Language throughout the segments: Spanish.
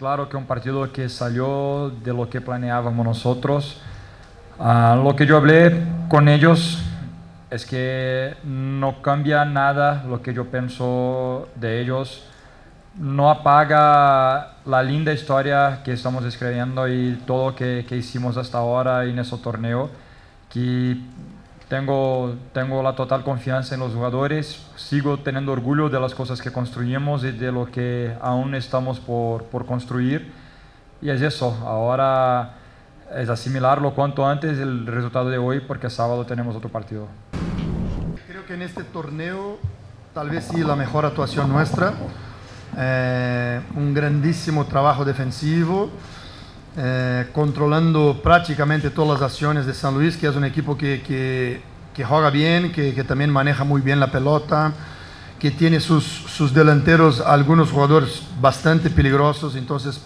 claro que un partido que salió de lo que planeábamos nosotros. Ah, lo que yo hablé con ellos es que no cambia nada lo que yo pienso de ellos. No apaga la linda historia que estamos escribiendo y todo que, que hicimos hasta ahora en ese torneo. Que tengo, tengo la total confianza en los jugadores, sigo teniendo orgullo de las cosas que construimos y de lo que aún estamos por, por construir. Y es eso, ahora es asimilarlo cuanto antes el resultado de hoy porque sábado tenemos otro partido. Creo que en este torneo tal vez sí la mejor actuación nuestra, eh, un grandísimo trabajo defensivo. Eh, controlando prácticamente todas las acciones de San Luis, que es un equipo que, que, juega bien, que, también maneja muy bien la pelota, que tiene sus, sus, delanteros, algunos jugadores bastante peligrosos, entonces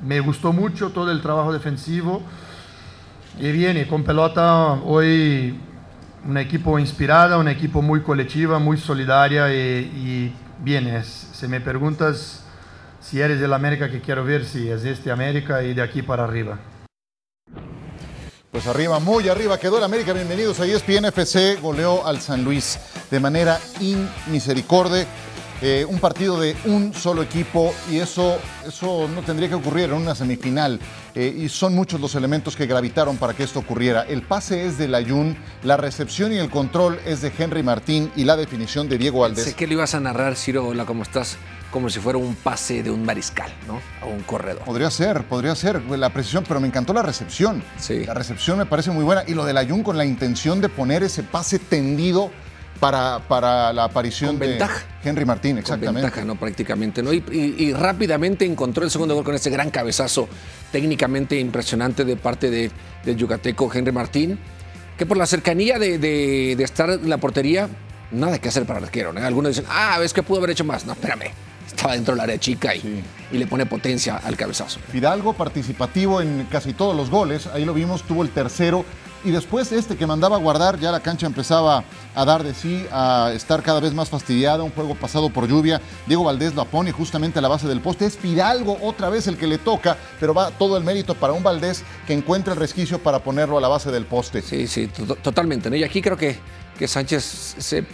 me gustó mucho todo el trabajo defensivo. Y viene con pelota hoy un equipo inspirado, un equipo muy colectiva, muy solidaria y, y viene. Si me preguntas si eres del América que quiero ver, si es este América y de aquí para arriba. Pues arriba, muy arriba quedó el América. Bienvenidos a ESPN FC. Goleó al San Luis de manera inmisericordia. Eh, un partido de un solo equipo y eso, eso no tendría que ocurrir en una semifinal. Eh, y son muchos los elementos que gravitaron para que esto ocurriera. El pase es de Layun, la recepción y el control es de Henry Martín y la definición de Diego Valdés. Sé que lo ibas a narrar, Ciro. Hola, ¿cómo estás? Como si fuera un pase de un mariscal, ¿no? A un corredor. Podría ser, podría ser la precisión, pero me encantó la recepción. Sí. La recepción me parece muy buena. Y lo del Ayun con la intención de poner ese pase tendido para, para la aparición con de ventaja. Henry Martín, exactamente. Con ventaja, ¿no? Prácticamente, ¿no? Y, y, y, rápidamente encontró el segundo gol con ese gran cabezazo técnicamente impresionante de parte de, del yucateco Henry Martín, que por la cercanía de, de, de estar en la portería, nada que hacer para el arquero, ¿no? Algunos dicen, ah, ves que pudo haber hecho más. No, espérame estaba dentro del área chica y, sí. y, le pone potencia al cabezazo. Fidalgo participativo en casi todos los goles, ahí lo vimos, tuvo el tercero y después este que mandaba a guardar, ya la cancha empezaba a dar de sí, a estar cada vez más fastidiada, un juego pasado por lluvia, Diego Valdés la pone justamente a la base del poste, es Fidalgo otra vez el que le toca, pero va todo el mérito para un Valdés que encuentra el resquicio para ponerlo a la base del poste. Sí, sí, totalmente, ¿no? y aquí creo que, que Sánchez se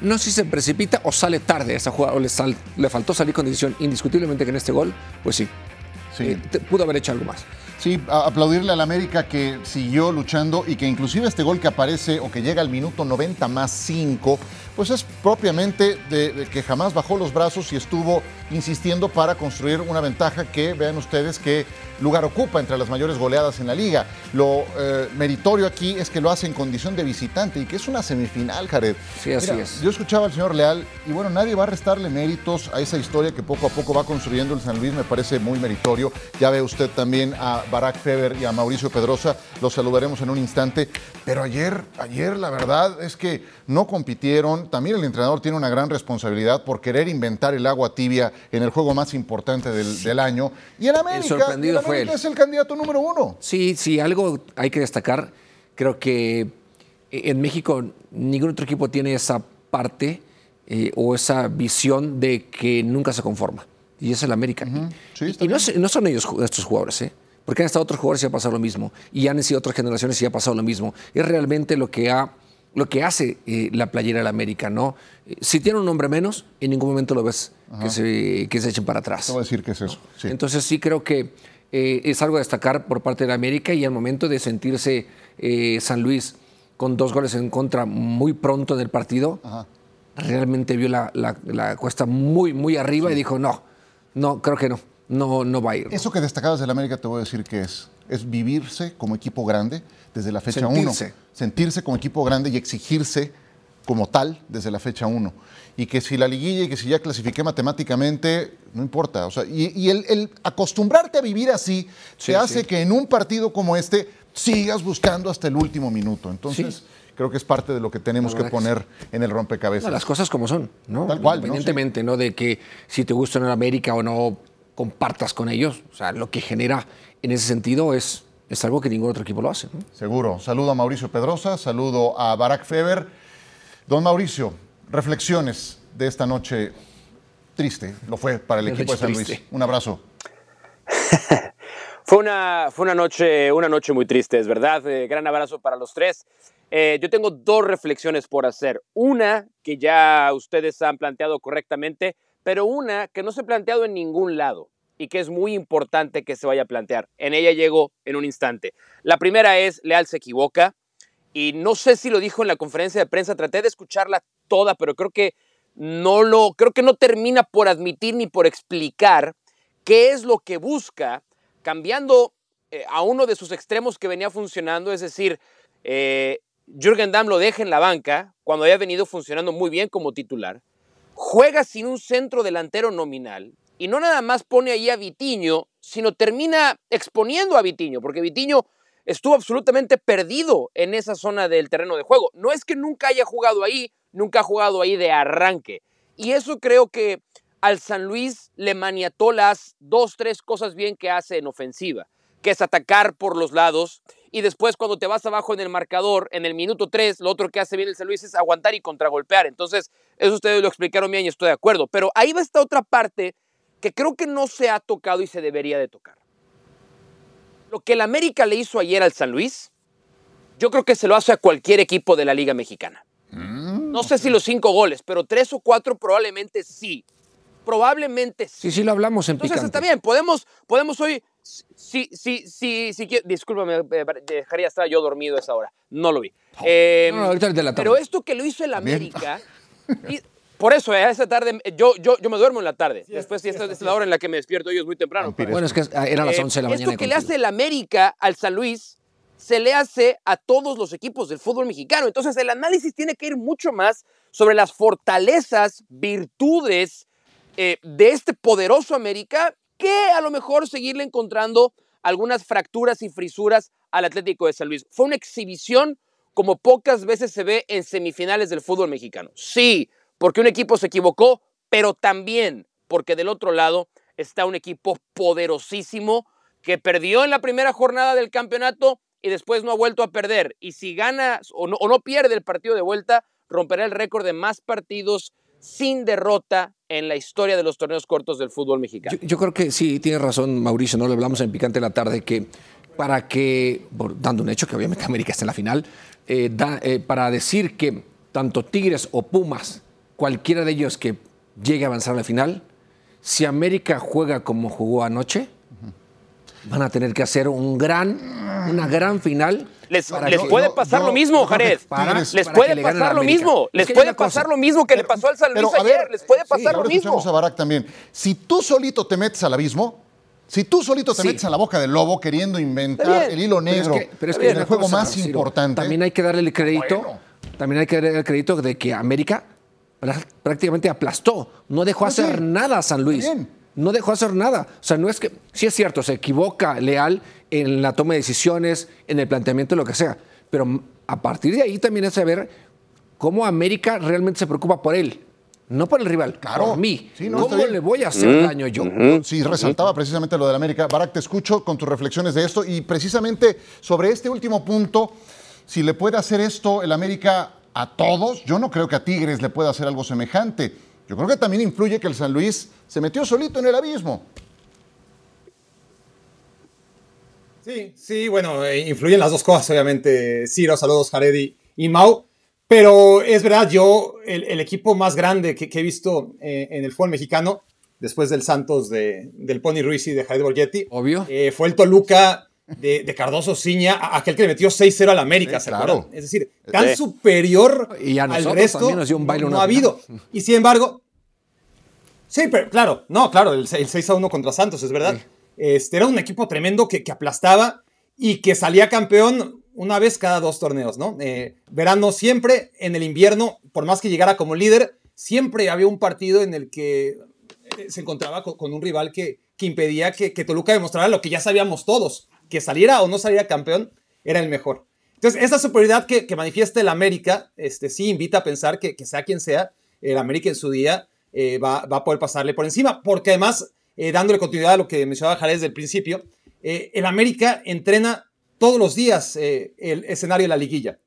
no sé si se precipita o sale tarde esa jugada, o le, sal, le, faltó salir con decisión. Indiscutiblemente que en este gol, pues sí. sí. Eh, te, pudo haber hecho algo más. Sí, a aplaudirle al América que siguió luchando y que inclusive este gol que aparece o que llega al minuto 90 más 5, pues es propiamente de, de, que jamás bajó los brazos y estuvo insistiendo para construir una ventaja que vean ustedes qué lugar ocupa entre las mayores goleadas en la liga. Lo eh, meritorio aquí es que lo hace en condición de visitante y que es una semifinal, Jared. Sí, así Mira, es. Yo escuchaba al señor Leal y bueno, nadie va a restarle méritos a esa historia que poco a poco va construyendo el San Luis, me parece muy meritorio. Ya ve usted también a Barack Feber y a Mauricio Pedrosa, los saludaremos en un instante. Pero ayer, ayer la verdad es que no compitieron. También el entrenador tiene una gran responsabilidad por querer inventar el agua tibia en el juego más importante del, del año. Y el América, el sorprendido el fue él. es el candidato número uno. Sí, sí, algo hay que destacar. Creo que en México ningún otro equipo tiene esa parte eh, o esa visión de que nunca se conforma. Y es el América. Uh -huh. sí, y, y no, no, son ellos estos jugadores, ¿eh? porque han estado otros jugadores y ha pasado lo mismo. Y han sido otras generaciones y ha pasado lo mismo. Es realmente lo que ha lo que hace eh, la playera del América, ¿no? Si tiene un hombre menos, en ningún momento lo ves que se, que se, echen para atrás. Te voy a decir que es eso. Sí. Entonces sí creo que eh, es algo a destacar por parte de la América y al momento de sentirse eh, San Luis con dos goles en contra muy pronto del partido, Ajá. realmente vio la, la, la, cuesta muy, muy arriba sí. y dijo, no, no, creo que no, no, no va a ir. Eso que destacabas del América te voy a decir que es, es vivirse como equipo grande desde la fecha 1. Sentirse. Sentirse como equipo grande y exigirse como tal desde la fecha 1. Y que si la liguilla y que si ya clasifiqué matemáticamente, no importa. O sea, y, y el, el, acostumbrarte a vivir así sí, te hace sí. que en un partido como este sigas buscando hasta el último minuto. Entonces, sí. creo que es parte de lo que tenemos que poner en el rompecabezas. No, las cosas como son, ¿no? Tal cual. Independientemente, ¿no? De que si te gusta en América o no compartas con ellos. O sea, lo que genera en ese sentido es, es algo que ningún otro equipo lo hace. ¿no? Seguro. Saludo a Mauricio Pedrosa, saludo a Barack Feber. Don Mauricio, reflexiones de esta noche triste, lo fue para el equipo de San Luis. Un abrazo. fue, una, fue una, noche, una noche muy triste, es verdad. Eh, gran abrazo para los tres. Eh, yo tengo dos reflexiones por hacer. Una que ya ustedes han planteado correctamente, pero una que no se ha planteado en ningún lado y que es muy importante que se vaya a plantear. En ella llego en un instante. La primera es, Leal se equivoca y no sé si lo dijo en la conferencia de prensa, traté de escucharla toda, pero creo que no lo, creo que no termina por admitir ni por explicar qué es lo que busca cambiando eh, a uno de sus extremos que venía funcionando, es decir, eh, Jürgen Damm lo deja en la banca cuando había venido funcionando muy bien como titular, juega sin un centro delantero nominal y no nada más pone ahí a Vitiño, sino termina exponiendo a Vitiño, porque Vitiño estuvo absolutamente perdido en esa zona del terreno de juego. No es que nunca haya jugado ahí, nunca ha jugado ahí de arranque. Y eso creo que al San Luis le maniató las dos, tres cosas bien que hace en ofensiva, que es atacar por los lados y después cuando te vas abajo en el marcador, en el minuto 3, lo otro que hace bien el San Luis es aguantar y contragolpear. Entonces, eso ustedes lo explicaron bien y estoy de acuerdo. Pero ahí va esta otra parte que creo que no se ha tocado y se debería de tocar. Lo que el América le hizo ayer al San Luis, yo creo que se lo hace a cualquier equipo de la Liga Mexicana. Mm. No sé si los cinco goles, pero tres o cuatro probablemente sí. Probablemente sí. Sí, sí lo hablamos en Entonces está bien, podemos, podemos hoy, sí, sí, sí, sí, discúlpame, eh, dejaría estar yo dormido a esa hora. No lo vi. Eh, no, ahorita de la tarde. Pero esto que lo hizo el América, por eso, a esa tarde, yo, yo, yo me duermo en la tarde. Después, si esta es la hora en la que me despierto, yo es muy temprano. Bueno, es que era las 11 de la eh, mañana. Esto que le hace el América al San Luis, se le hace a todos los equipos del fútbol mexicano. Entonces, el análisis tiene que ir mucho más sobre las fortalezas, virtudes eh, de este poderoso América, que a lo mejor seguirle encontrando algunas fracturas y frisuras al Atlético de San Luis. Fue una exhibición como pocas veces se ve en semifinales del fútbol mexicano. Sí, porque un equipo se equivocó, pero también porque del otro lado está un equipo poderosísimo que perdió en la primera jornada del campeonato y después no ha vuelto a perder. Y si gana o no, pierde el partido de vuelta, romperá el récord de más partidos sin derrota en la historia de los torneos cortos del fútbol mexicano. Yo, creo que sí, tiene razón Mauricio, no lo hablamos en Picante la tarde, que para que, dando un hecho que obviamente América está en la final, eh, eh, para decir que tanto Tigres o Pumas cualquiera de ellos que llegue a avanzar a la final, si América juega como jugó anoche, van a tener que hacer un gran, una gran final. Les, puede pasar lo mismo, Jared. les puede pasar lo mismo. Les puede pasar lo mismo que le pasó al San Luis ayer. les puede pasar lo mismo. a Barak también. Si tú solito te metes al abismo, si tú solito te metes en la boca del lobo queriendo inventar el hilo negro pero es que, en el juego más importante. También hay que darle el crédito. También hay que darle el crédito de que América prácticamente aplastó. No dejó pues hacer nada a San Luis. No dejó hacer nada. O sea, no es que. Sí es cierto, se equivoca Leal en la toma de decisiones, en el planteamiento, lo que sea. Pero a partir de ahí también es saber cómo América realmente se preocupa por él. No por el rival, claro. por mí. ¿Cómo le voy a hacer daño yo? Sí, resaltaba precisamente lo del América. Barak, te escucho con tus reflexiones de esto y precisamente sobre este último punto, si le puede hacer esto el América a todos, yo no creo que a Tigres le pueda hacer algo semejante. Yo creo que también influye que el San Luis se metió solito en el abismo. Sí, sí, bueno, eh, influyen las dos cosas, obviamente. Ciro, saludos, Jared y, Mau. Pero es verdad, yo, el, equipo más grande que, he visto eh, en el fútbol mexicano, después del Santos de, del Pony Ruiz y de Jared Borgetti, Obvio. Eh, fue el Toluca de, Cardoso Ciña, aquel que le metió 6-0 al América, claro. Es decir, tan superior al resto no, ha habido. Y sin embargo, sí, pero claro, no, claro, el, 6-1 contra Santos, es verdad. Este, era un equipo tremendo que, aplastaba y que salía campeón una vez cada dos torneos, ¿no? Eh, verano siempre, en el invierno, por más que llegara como líder, siempre había un partido en el que eh, se encontraba con, un rival que, que impedía que, que, Toluca demostrara lo que ya sabíamos todos, que saliera o no saliera campeón, era el mejor. Entonces, esa superioridad que, que manifiesta el América, este, sí invita a pensar que, que sea quien sea, el América en su día eh, va, va, a poder pasarle por encima, porque además, eh, dándole continuidad a lo que mencionaba Jared desde el principio, eh, el América entrena todos los días el escenario de la liguilla.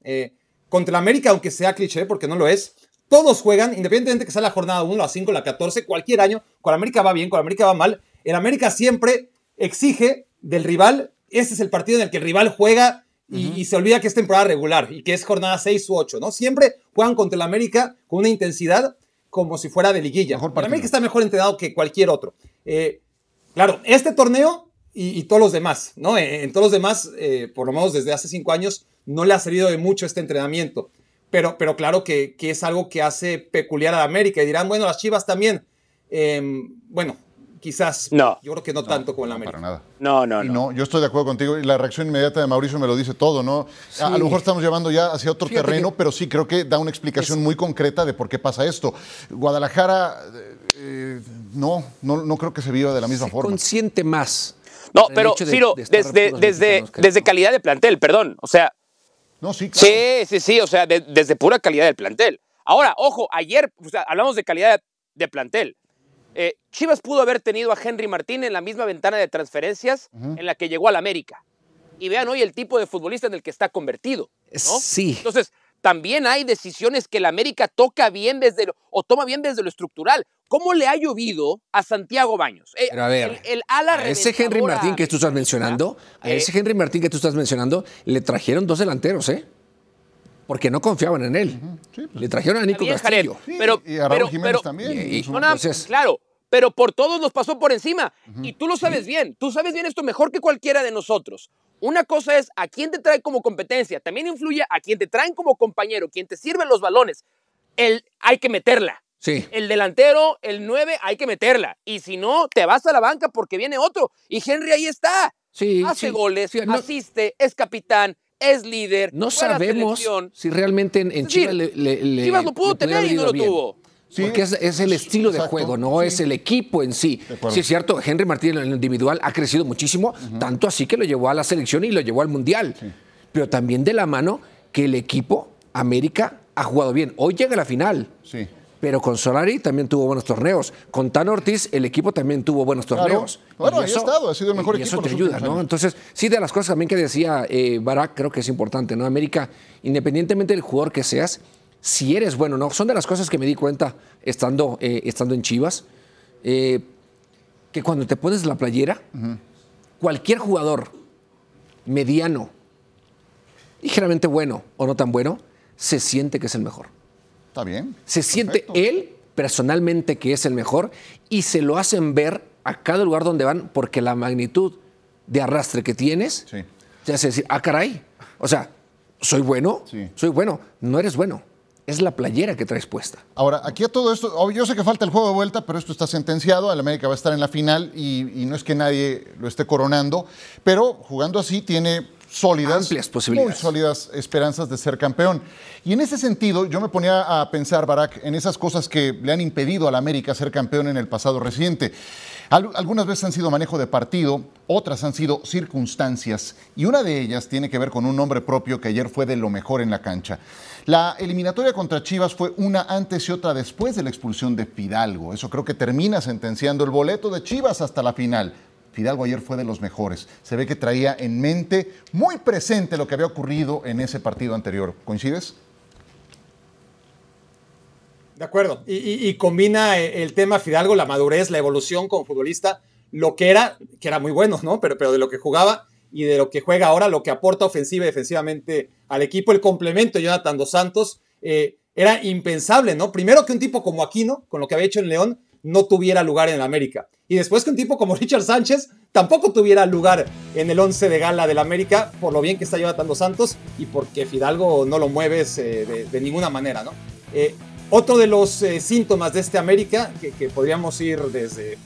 contra el América, aunque sea cliché, porque no lo es, todos juegan, independientemente que sea la jornada 1, la 5, la 14, cualquier año, con América va bien, con América va mal, el América siempre exige del rival, este es el partido en el que el rival juega y, se olvida que es temporada regular y que es jornada 6 u 8, ¿no? Siempre juegan contra el América con una intensidad como si fuera de liguilla. el América está mejor entrenado que cualquier otro. Eh, claro, este torneo y, todos los demás, ¿no? Eh, en, todos los demás, eh, por lo menos desde hace cinco años, no le ha servido de mucho este entrenamiento. Pero, pero claro que, que es algo que hace peculiar a América. Y dirán, bueno, las Chivas también. Em, bueno, quizás. No. Yo creo que no, tanto como la América. Para nada. No, no, no, Yo estoy de acuerdo contigo y la reacción inmediata de Mauricio me lo dice todo, ¿no? A, lo mejor estamos llevando ya hacia otro terreno, pero sí creo que da una explicación muy concreta de por qué pasa esto. Guadalajara, eh, no, no, no creo que se viva de la misma se forma. Consciente más. No, pero Ciro, desde, desde, desde calidad de plantel, perdón. O sea. No, sí, claro. Sí, sí, sí, o sea, desde pura calidad del plantel. Ahora, ojo, ayer hablamos de calidad de plantel. Eh, Chivas pudo haber tenido a Henry Martín en la misma ventana de transferencias en la que llegó al América. Y vean hoy el tipo de futbolista en el que está convertido. Sí. Entonces, también hay decisiones que el América toca bien desde lo, o toma bien desde lo estructural. ¿Cómo le ha llovido a Santiago Baños? Eh, a ver, el, ala ese Henry Martín que tú estás mencionando, a ese Henry Martín que tú estás mencionando, le trajeron dos delanteros, ¿eh? porque no confiaban en él. Pues. Le trajeron a Nico Castillo. pero, y a Raúl Jiménez también. claro, pero por todos nos pasó por encima. Y tú lo sabes bien, tú sabes bien esto mejor que cualquiera de nosotros. Una cosa es a quién te trae como competencia, también influye a quién te traen como compañero, quién te sirve los balones. El, hay que meterla. Sí. El delantero, el 9, hay que meterla. Y si no, te vas a la banca porque viene otro. Y Henry ahí está. Sí, Hace goles, asiste, es capitán, es líder. No sabemos si realmente en, Chivas le, Chivas lo pudo tener y no lo tuvo. Porque es, el estilo de juego, no es el equipo en sí. Sí, es cierto, Henry Martín en el individual ha crecido muchísimo, tanto así que lo llevó a la selección y lo llevó al Mundial. Pero también de la mano que el equipo, América, ha jugado bien. Hoy llega a la final. Sí. Pero con Solari también tuvo buenos torneos. Con Tan Ortiz, el equipo también tuvo buenos torneos. Bueno, ahí ha estado, ha sido el mejor equipo. Eso te ayuda, ¿no? Entonces, sí, de las cosas también que decía eh, Barak, creo que es importante, ¿no? América, independientemente del jugador que seas, si eres bueno, ¿no? Son de las cosas que me di cuenta estando, eh, estando en Chivas, eh, que cuando te pones la playera, cualquier jugador mediano, ligeramente bueno o no tan bueno, se siente que es el mejor. Está bien. Se siente él personalmente que es el mejor y se lo hacen ver a cada lugar donde van porque la magnitud de arrastre que tienes te hace decir, ah, caray, o sea, soy bueno, soy bueno, no eres bueno es la playera que traes puesta. Ahora, aquí a todo esto, yo sé que falta el juego de vuelta, pero esto está sentenciado, el América va a estar en la final y, no es que nadie lo esté coronando, pero jugando así tiene sólidas, Amplias posibilidades. muy sólidas esperanzas de ser campeón. Y en ese sentido, yo me ponía a pensar, Barak, en esas cosas que le han impedido al América ser campeón en el pasado reciente. Algunas veces han sido manejo de partido, otras han sido circunstancias, y una de ellas tiene que ver con un nombre propio que ayer fue de lo mejor en la cancha. La eliminatoria contra Chivas fue una antes y otra después de la expulsión de Fidalgo. Eso creo que termina sentenciando el boleto de Chivas hasta la final. Fidalgo ayer fue de los mejores. Se ve que traía en mente muy presente lo que había ocurrido en ese partido anterior. ¿Coincides? De acuerdo. Y, combina eh, el tema Fidalgo, la madurez, la evolución como futbolista, lo que era, que era muy bueno, ¿no? Pero, pero de lo que jugaba y de lo que juega ahora, lo que aporta ofensiva y defensivamente al equipo, el complemento de Jonathan Dos Santos, eh, era impensable, ¿no? Primero que un tipo como Aquino, con lo que había hecho en León, no tuviera lugar en el América. Y después que un tipo como Richard Sánchez tampoco tuviera lugar en el 11 de gala del América, por lo bien que está Jonathan Dos Santos y porque Fidalgo no lo mueves eh, de, ninguna manera, ¿no? Otro de los eh, síntomas de este América, que, podríamos ir desde,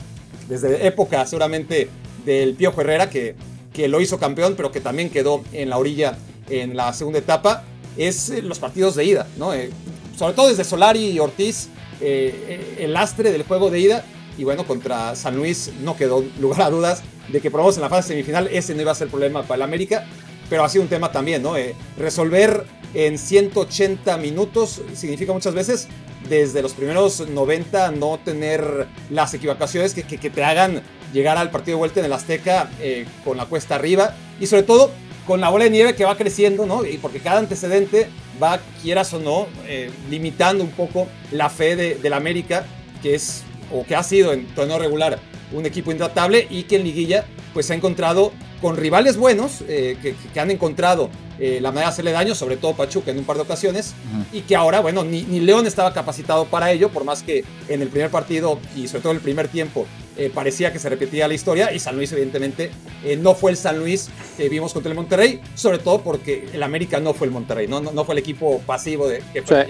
desde época seguramente del Piojo Herrera, que, que lo hizo campeón, pero que también quedó en la orilla en la segunda etapa, es eh, los partidos de ida, ¿no? Eh, sobre todo desde Solari y Ortiz, el lastre del juego de ida. Y bueno, contra San Luis no quedó lugar a dudas de que probamos en la fase semifinal ese no iba a ser problema para el América, pero ha sido un tema también, ¿no? resolver en 180 minutos significa muchas veces desde los primeros 90 no tener las equivocaciones que, te hagan llegar al partido de vuelta en el Azteca eh, con la cuesta arriba y sobre todo con la bola de nieve que va creciendo, ¿no? Y porque cada antecedente va, quieras o no, eh, limitando un poco la fe de, la América, que es, o que ha sido en torneo regular, un equipo intratable y que en liguilla pues se ha encontrado con rivales buenos eh, que, han encontrado eh, la manera de hacerle daño, sobre todo Pachuca en un par de ocasiones, y que ahora, bueno, ni, León estaba capacitado para ello, por más que en el primer partido y sobre todo en el primer tiempo eh, parecía que se repetía la historia, y San Luis evidentemente no fue el San Luis que vimos contra el Monterrey, sobre todo porque el América no fue el Monterrey, no, no, fue el equipo pasivo de que fue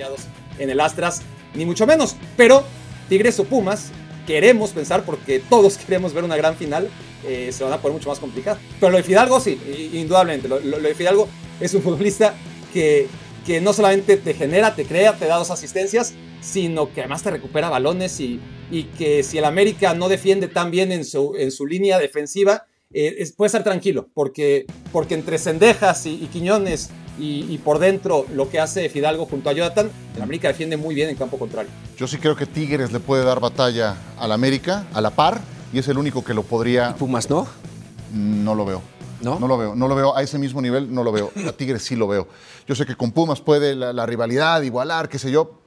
en el Astras, ni mucho menos, pero Tigres o Pumas queremos pensar, porque todos queremos ver una gran final, eh, se van a poner mucho más complicadas. Pero lo de Fidalgo, sí, indudablemente. Lo, de Fidalgo es un futbolista que, que no solamente te genera, te crea, te da dos asistencias, sino que además te recupera balones y, y que si el América no defiende tan bien en su, en su línea defensiva, eh, puede estar tranquilo, porque, porque entre Cendejas y, Quiñones y, por dentro lo que hace Fidalgo junto a Jonathan, el América defiende muy bien en campo contrario. Yo sí creo que Tigres le puede dar batalla al América, a la par, y es el único que lo podría. ¿Y Pumas no? No lo veo. ¿No? No lo veo, no lo veo a ese mismo nivel, no lo veo. A Tigres sí lo veo. Yo sé que con Pumas puede la, la rivalidad igualar, qué sé yo,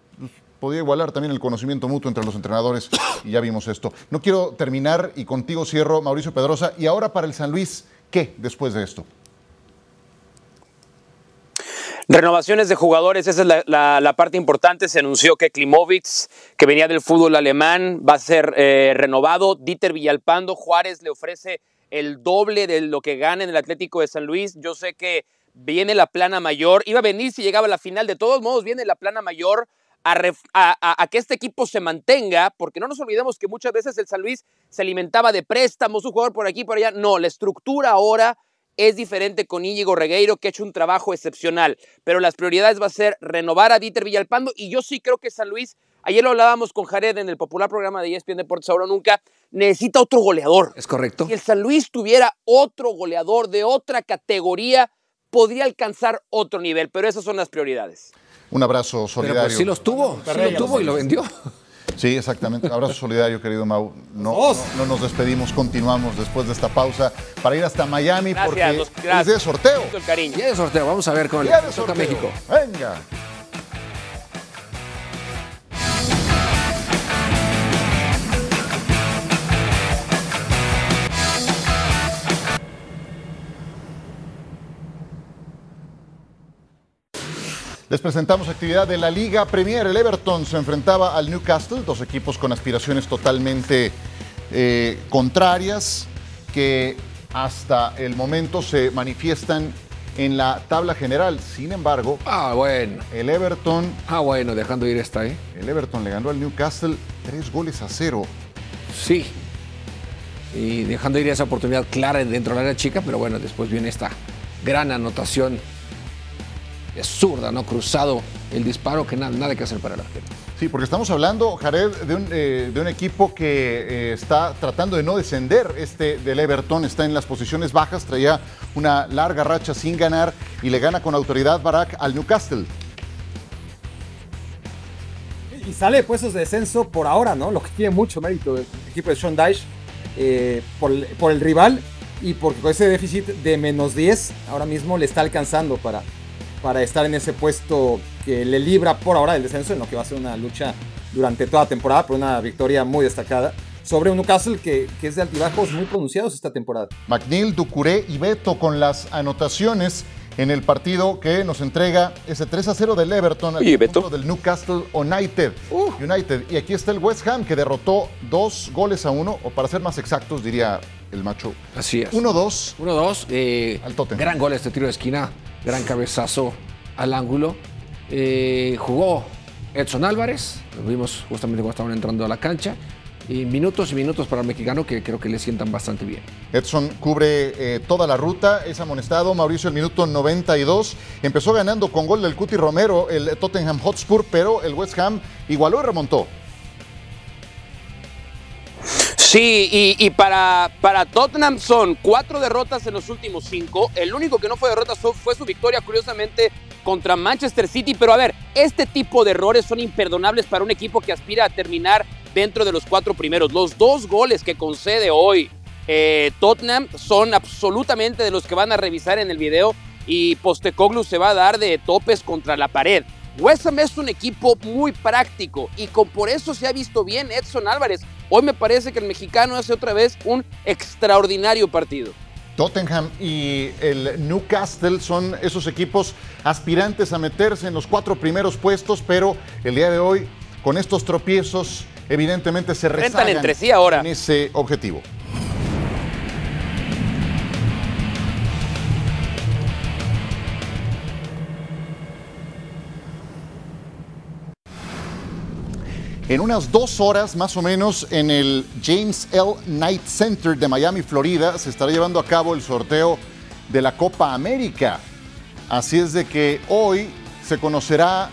podía igualar también el conocimiento mutuo entre los entrenadores y ya vimos esto. No quiero terminar y contigo cierro, Mauricio Pedrosa. Y ahora para el San Luis, ¿qué después de esto? Renovaciones de jugadores, esa es la, parte importante. Se anunció que Klimovic, que venía del fútbol alemán, va a ser eh, renovado. Dieter Villalpando, Juárez le ofrece el doble de lo que gana en el Atlético de San Luis. Yo sé que viene la plana mayor. Iba a venir si llegaba a la final. De todos modos, viene la plana mayor a, que este equipo se mantenga, porque no nos olvidemos que muchas veces el San Luis se alimentaba de préstamos, un jugador por aquí, por allá. No, la estructura ahora es diferente con Íñigo Regueiro, que ha hecho un trabajo excepcional, pero las prioridades va a ser renovar a Dieter Villalpando y yo sí creo que San Luis, ayer lo hablábamos con Jared en el popular programa de ESPN Deportes Ahora Nunca, necesita otro goleador. Es correcto. Si el San Luis tuviera otro goleador de otra categoría, podría alcanzar otro nivel, pero esas son las prioridades. Un abrazo pues, solidario. Pero sí los tuvo, sí los tuvo y lo vendió. Sí, exactamente. Abrazo solidario, querido Mau. No, no, nos despedimos, continuamos después de esta pausa para ir hasta Miami porque es de sorteo. El cariño. de sorteo, vamos a ver con el México. Venga. Les presentamos actividad de la Liga Premier. El Everton se enfrentaba al Newcastle, dos equipos con aspiraciones totalmente eh, contrarias que hasta el momento se manifiestan en la tabla general. Sin embargo, ah, bueno. el Everton. Ah, bueno, dejando ir esta, ¿eh? El Everton le ganó al Newcastle tres goles a cero. Sí. Y dejando ir esa oportunidad clara dentro de la área chica, pero bueno, después viene esta gran anotación es zurda, ¿no? Cruzado el disparo, que nada, nada que hacer para el arquero. Sí, porque estamos hablando, Jared, de un, eh, de un equipo que eh, está tratando de no descender. Este del Everton está en las posiciones bajas, traía una larga racha sin ganar y le gana con autoridad Barak al Newcastle. Y sale de puestos de descenso por ahora, ¿no? Lo que tiene mucho mérito el equipo de Sean Dyche eh, por, por el rival y porque con ese déficit de menos 10 ahora mismo le está alcanzando para, para estar en ese puesto que le libra por ahora del descenso, en lo que va a ser una lucha durante toda la temporada, por una victoria muy destacada sobre un Newcastle que, que, es de altibajos muy pronunciados esta temporada. McNeil, Ducuré y Beto con las anotaciones en el partido que nos entrega ese 3 a 0 del Everton al del Newcastle United. Uh. United. Y aquí está el West Ham que derrotó dos goles a uno, o para ser más exactos diría el macho. Así es. 1-2. 1-2. Eh, al Tottenham. Gran gol este tiro de esquina gran cabezazo al ángulo. Eh, jugó Edson Álvarez, lo vimos justamente cuando estaban entrando a la cancha. Y minutos y minutos para el mexicano que creo que le sientan bastante bien. Edson cubre eh, toda la ruta, es amonestado. Mauricio, el minuto 92. Empezó ganando con gol del Cuti Romero, el Tottenham Hotspur, pero el West Ham igualó y remontó. Sí, y, para, para Tottenham son cuatro derrotas en los últimos cinco. El único que no fue derrota fue su victoria, curiosamente, contra Manchester City. Pero a ver, este tipo de errores son imperdonables para un equipo que aspira a terminar dentro de los cuatro primeros. Los dos goles que concede hoy eh, Tottenham son absolutamente de los que van a revisar en el video y Postecoglu se va a dar de topes contra la pared. West Ham es un equipo muy práctico y con por eso se ha visto bien Edson Álvarez. Hoy me parece que el mexicano hace otra vez un extraordinario partido. Tottenham y el Newcastle son esos equipos aspirantes a meterse en los cuatro primeros puestos, pero el día de hoy, con estos tropiezos, evidentemente se rezagan entre sí ahora. en ese objetivo. En unas dos horas más o menos en el James L. Knight Center de Miami, Florida, se estará llevando a cabo el sorteo de la Copa América. Así es de que hoy se conocerá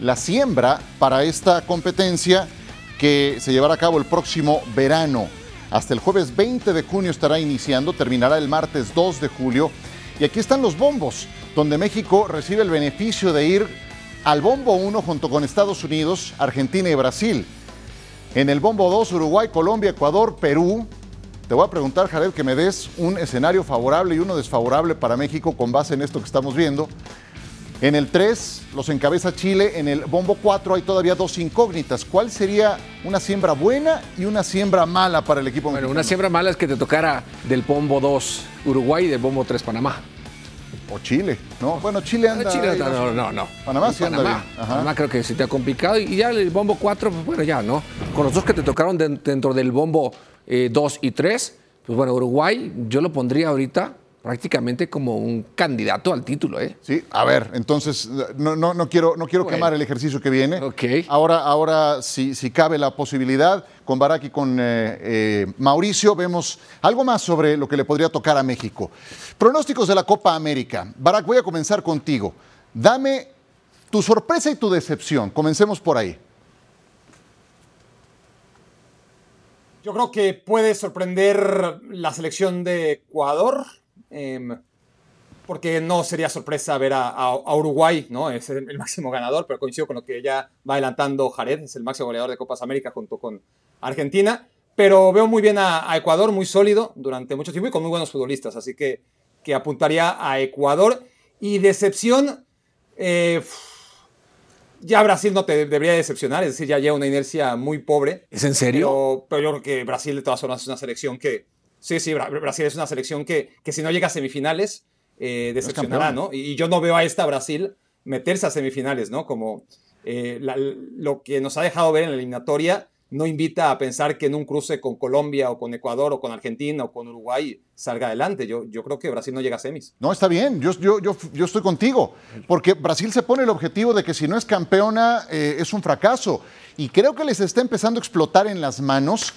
la siembra para esta competencia que se llevará a cabo el próximo verano. Hasta el jueves 20 de junio estará iniciando, terminará el martes 2 de julio. Y aquí están los bombos, donde México recibe el beneficio de ir al bombo 1 junto con Estados Unidos, Argentina y Brasil. En el bombo 2, Uruguay, Colombia, Ecuador, Perú. Te voy a preguntar, Jared, que me des un escenario favorable y uno desfavorable para México con base en esto que estamos viendo. En el 3 los encabeza Chile, en el bombo 4 hay todavía dos incógnitas. ¿Cuál sería una siembra buena y una siembra mala para el equipo bueno, una siembra mala es que te tocara del bombo 2 Uruguay y del bombo 3 Panamá. O Chile, ¿no? Bueno, Chile anda. Chile, no, no, no, Panamá sí anda bien. Panamá creo que sí te ha complicado. Y ya el bombo 4, pues bueno, ya, ¿no? Con los dos que te tocaron dentro del bombo 2 eh, y 3, pues bueno, Uruguay yo lo pondría ahorita prácticamente como un candidato al título, ¿eh? Sí, a ver, entonces no, no, no quiero, no quiero quemar el ejercicio que viene. Ok. Ahora, ahora si, si cabe la posibilidad, con Barak y con eh, eh, Mauricio, vemos algo más sobre lo que le podría tocar a México. Pronósticos de la Copa América. Barak, voy a comenzar contigo. Dame tu sorpresa y tu decepción. Comencemos por ahí. Yo creo que puede sorprender la selección de Ecuador Em, porque no sería sorpresa ver a, Uruguay, ¿no? Es el, máximo ganador, pero coincido con lo que ya va adelantando Jared, es el máximo goleador de Copas América junto con Argentina. Pero veo muy bien a, Ecuador, muy sólido durante mucho tiempo y con muy buenos futbolistas, así que, que apuntaría a Ecuador. Y decepción, eh, ya Brasil no te debería decepcionar, es decir, ya lleva una inercia muy pobre. ¿Es en serio? pero yo creo que Brasil de todas formas es una selección que, Sí, sí, Brasil es una selección que, que si no llega a semifinales, eh, decepcionará, ¿no? Y yo no veo a esta Brasil meterse a semifinales, ¿no? Como eh, lo que nos ha dejado ver en la eliminatoria no invita a pensar que en un cruce con Colombia o con Ecuador o con Argentina o con Uruguay salga adelante. Yo, yo creo que Brasil no llega a semis. No, está bien, yo, yo, yo, yo estoy contigo, porque Brasil se pone el objetivo de que si no es campeona eh, es un fracaso. Y creo que les está empezando a explotar en las manos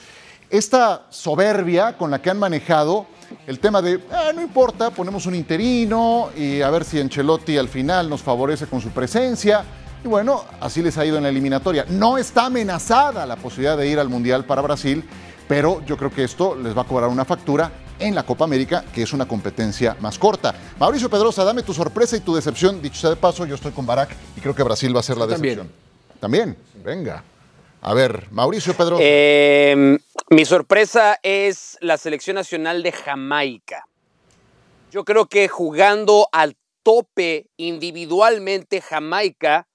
esta soberbia con la que han manejado el tema de, ah, no importa, ponemos un interino y a ver si Ancelotti al final nos favorece con su presencia. Y bueno, así les ha ido en la eliminatoria. No está amenazada la posibilidad de ir al Mundial para Brasil, pero yo creo que esto les va a cobrar una factura en la Copa América, que es una competencia más corta. Mauricio Pedrosa, dame tu sorpresa y tu decepción. Dicho sea de paso, yo estoy con Barak y creo que Brasil va a ser la decepción. También. También, venga. A ver, Mauricio Pedrosa. Eh, mi sorpresa es la selección nacional de Jamaica. Yo creo que jugando al tope individualmente, Jamaica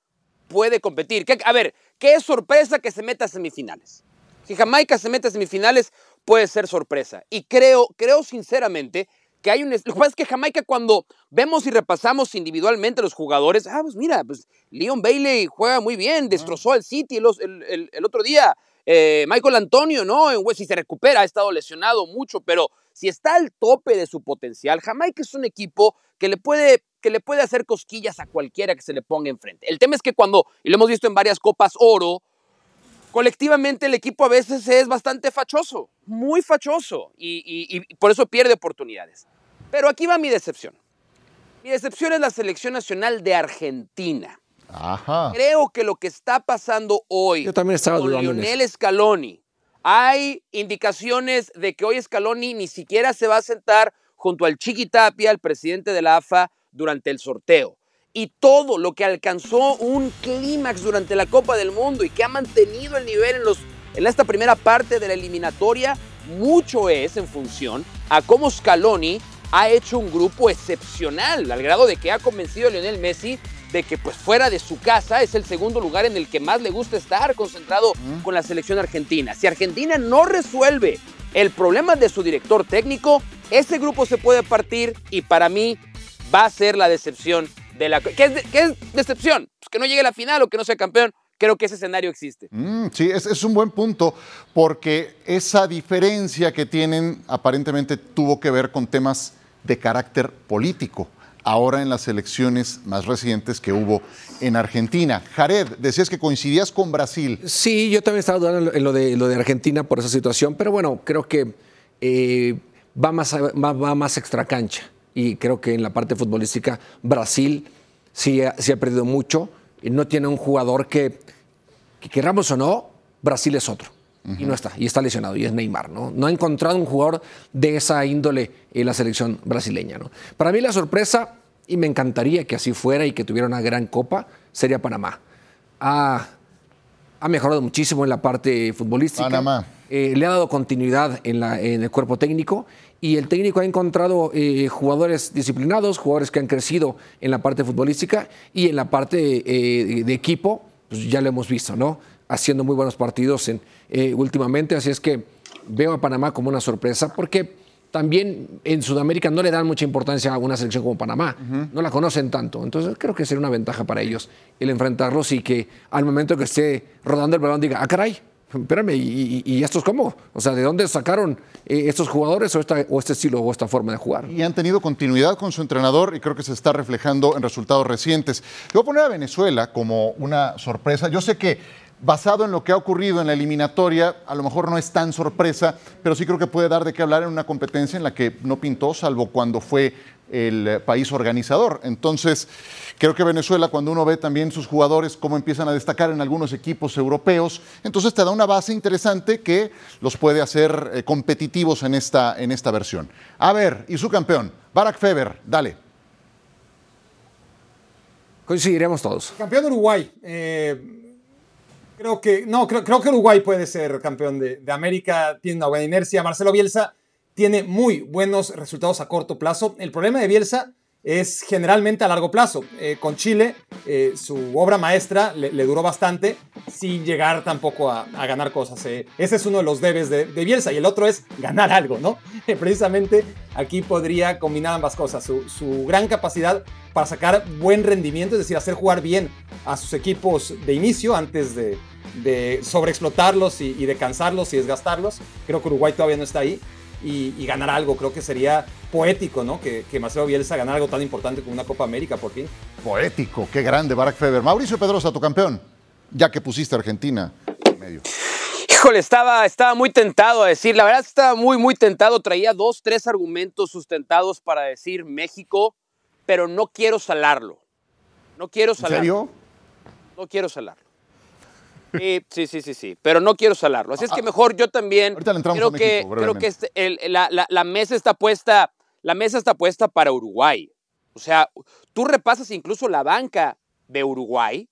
puede competir. a ver, ¿qué es sorpresa que se meta a semifinales? Si Jamaica se mete a semifinales, puede ser sorpresa. Y creo, creo sinceramente que hay un... Lo que pasa es que Jamaica cuando vemos y repasamos individualmente a los jugadores, ah, pues mira, pues Leon Bailey juega muy bien, destrozó al City el, el otro día. Eh, Michael Antonio, ¿no? En, si se recupera, ha estado lesionado mucho, pero si está al tope de su potencial, Jamaica es un equipo que le puede que le puede hacer cosquillas a cualquiera que se le ponga enfrente. El tema es que cuando, y lo hemos visto en varias Copas Oro, colectivamente el equipo a veces es bastante fachoso, muy fachoso, y por eso pierde oportunidades. Pero aquí va mi decepción. Mi decepción es la selección nacional de Argentina. Creo que lo que está pasando hoy Yo también estaba con Lionel Scaloni, hay indicaciones de que hoy Scaloni ni siquiera se va a sentar junto al Chiqui Tapia, el presidente de la AFA, durante el sorteo. Y todo lo que alcanzó un clímax durante la Copa del Mundo y que ha mantenido el nivel en, los, en esta primera parte de la eliminatoria, mucho es en función a cómo Scaloni ha hecho un grupo excepcional, al grado de que ha convencido a Lionel Messi de que pues fuera de su casa es el segundo lugar en el que más le gusta estar concentrado con la selección argentina. Si Argentina no resuelve el problema de su director técnico, ese grupo se puede partir y para mí va a ser la decepción de la... ¿Qué es, qué es decepción? Pues que no llegue a la final o que no sea campeón. Creo que ese escenario existe. Mm, sí, es, es un buen punto porque esa diferencia que tienen aparentemente tuvo que ver con temas de carácter político ahora en las elecciones más recientes que hubo en Argentina. Jared, decías que coincidías con Brasil. Sí, yo también estaba dudando en lo de, lo de Argentina por esa situación, pero bueno, creo que eh, va, más, va, más extra cancha. Y creo que en la parte futbolística Brasil sí, ha perdido mucho y no tiene un jugador que, que queramos o no, Brasil es otro. Y no está, y está lesionado, y es Neymar, ¿no? No ha encontrado un jugador de esa índole en la selección brasileña, ¿no? Para mí la sorpresa, y me encantaría que así fuera y que tuviera una gran copa, sería Panamá. Ha, ha mejorado muchísimo en la parte futbolística. Panamá. Eh, le ha dado continuidad en, la, en, el cuerpo técnico y el técnico ha encontrado eh, jugadores disciplinados, jugadores que han crecido en la parte futbolística y en la parte eh, de equipo, pues ya lo hemos visto, ¿no? Haciendo muy buenos partidos en, eh, últimamente, así es que veo a Panamá como una sorpresa porque también en Sudamérica no le dan mucha importancia a una selección como Panamá, no la conocen tanto, entonces creo que sería una ventaja para ellos el enfrentarlos y que al momento que esté rodando el balón diga, ah, caray, espérame, ¿y, y, estos cómo? O sea, ¿de dónde sacaron eh, estos jugadores o, esta, o este estilo o esta forma de jugar? Y han tenido continuidad con su entrenador y creo que se está reflejando en resultados recientes. Yo voy a poner a Venezuela como una sorpresa. Yo sé que basado en lo que ha ocurrido en la eliminatoria, a lo mejor no es tan sorpresa, pero sí creo que puede dar de qué hablar en una competencia en la que no pintó, salvo cuando fue el eh, país organizador. Entonces, creo que Venezuela, cuando uno ve también sus jugadores, cómo empiezan a destacar en algunos equipos europeos, entonces te da una base interesante que los puede hacer eh, competitivos en esta, en esta versión. A ver, y su campeón, Barack Feber, dale. Coincidiremos todos. Campeón de Uruguay. Eh Creo que, no, creo, creo que Uruguay puede ser campeón de, de, América, tiene una buena inercia. Marcelo Bielsa tiene muy buenos resultados a corto plazo. El problema de Bielsa es generalmente a largo plazo. Eh, con Chile, eh, su obra maestra le, duró bastante sin llegar tampoco a, ganar cosas. Eh. Ese es uno de los debes de, de, Bielsa y el otro es ganar algo, ¿no? precisamente aquí podría combinar ambas cosas. Su, gran capacidad para sacar buen rendimiento, es decir, hacer jugar bien a sus equipos de inicio antes de, de sobreexplotarlos y, y de cansarlos y desgastarlos. Creo que Uruguay todavía no está ahí. Y, y, ganar algo. Creo que sería poético, ¿no? Que, que, Marcelo Bielsa ganara algo tan importante como una Copa América, por fin. Poético, qué grande, Barack Feber. Mauricio Pedrosa, tu campeón, ya que pusiste a Argentina en medio. Híjole, estaba, estaba muy tentado a decir, la verdad estaba muy, muy tentado. Traía dos, tres argumentos sustentados para decir México, pero no quiero salarlo. No quiero salarlo. ¿En serio? No quiero salarlo. Sí, sí, sí, sí, sí, pero no quiero salarlo. Así es que mejor yo también creo que, creo que este, el, la, la, la, mesa está puesta, la mesa está puesta para Uruguay. O sea, tú repasas incluso la banca de Uruguay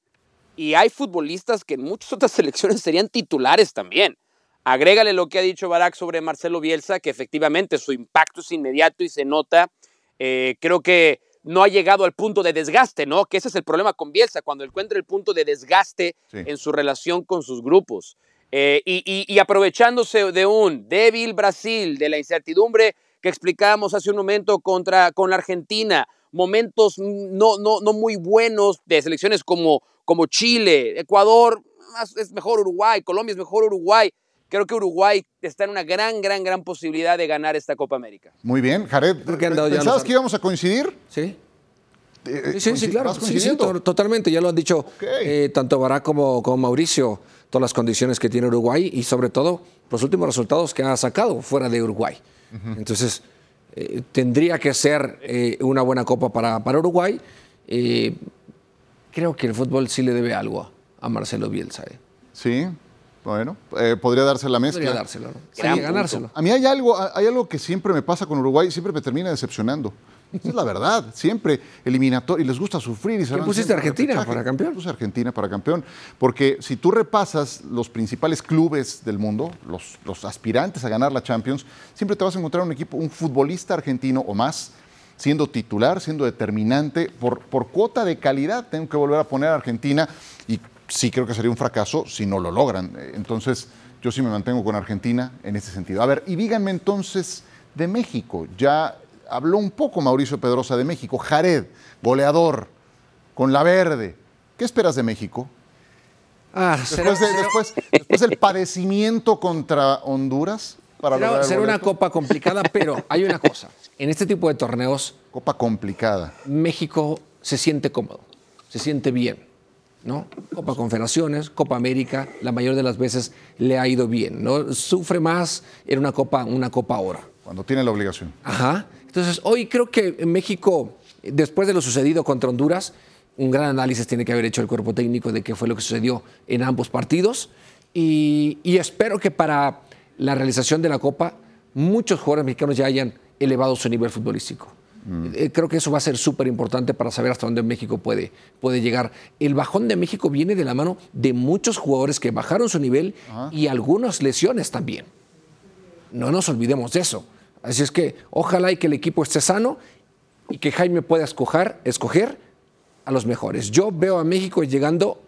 y hay futbolistas que en muchas otras selecciones serían titulares también. Agrégale lo que ha dicho Barack sobre Marcelo Bielsa, que efectivamente su impacto es inmediato y se nota. Eh, creo que no ha llegado al punto de desgaste, ¿no? Que ese es el problema con Bielsa, cuando encuentra el punto de desgaste sí. en su relación con sus grupos. Eh, y, y, y, aprovechándose de un débil Brasil, de la incertidumbre que explicábamos hace un momento contra, con la Argentina, momentos no, no, no muy buenos de selecciones como, como Chile, Ecuador, es mejor Uruguay, Colombia es mejor Uruguay creo que Uruguay está en una gran, gran, gran posibilidad de ganar esta Copa América. Muy bien, Jared. ¿Pensabas que íbamos a coincidir? Sí. Eh, sí, sí, sí, claro. Sí, sí, totalmente. Ya lo han dicho okay. eh, tanto Barack como, como, Mauricio, todas las condiciones que tiene Uruguay y sobre todo los últimos resultados que ha sacado fuera de Uruguay. Uh -huh. Entonces, eh, tendría que ser eh, una buena copa para, para Uruguay. Eh, creo que el fútbol sí le debe algo a Marcelo Bielsa. Sí, bueno, eh, podría darse la mezcla. Podría dárselo, ¿no? Sí, ganárselo. A mí hay algo, hay algo que siempre me pasa con Uruguay, siempre me termina decepcionando. Esa es la verdad, siempre eliminatorio y les gusta sufrir. Y se pusiste Argentina para campeón? Puse Argentina para campeón, porque si tú repasas los principales clubes del mundo, los, los aspirantes a ganar la Champions, siempre te vas a encontrar un equipo, un futbolista argentino o más siendo titular, siendo determinante, por, por cuota de calidad, tengo que volver a poner a Argentina y sí creo que sería un fracaso si no lo logran. Entonces, yo sí me mantengo con Argentina en ese sentido. A ver, y díganme entonces de México. Ya habló un poco Mauricio Pedrosa de México. Jared, goleador, con la verde. ¿Qué esperas de México? Ah, después, después, del padecimiento contra Honduras. Para será, una copa complicada, pero hay una cosa. En este tipo de torneos. Copa complicada. México se siente cómodo, se siente bien. ¿No? Copa Confederaciones, Copa América, la mayor de las veces le ha ido bien, ¿no? Sufre más en una Copa, una Copa ahora. Cuando tiene la obligación. Ajá. Entonces, hoy creo que México, después de lo sucedido contra Honduras, un gran análisis tiene que haber hecho el cuerpo técnico de qué fue lo que sucedió en ambos partidos. Y, y espero que para la realización de la Copa, muchos jugadores mexicanos ya hayan elevado su nivel futbolístico. Mm. Eh, creo que eso va a ser súper importante para saber hasta dónde México puede, puede llegar. El bajón de México viene de la mano de muchos jugadores que bajaron su nivel y algunas lesiones también. No nos olvidemos de eso. Así es que ojalá y que el equipo esté sano y que Jaime pueda escoger, escoger a los mejores. Yo veo a México llegando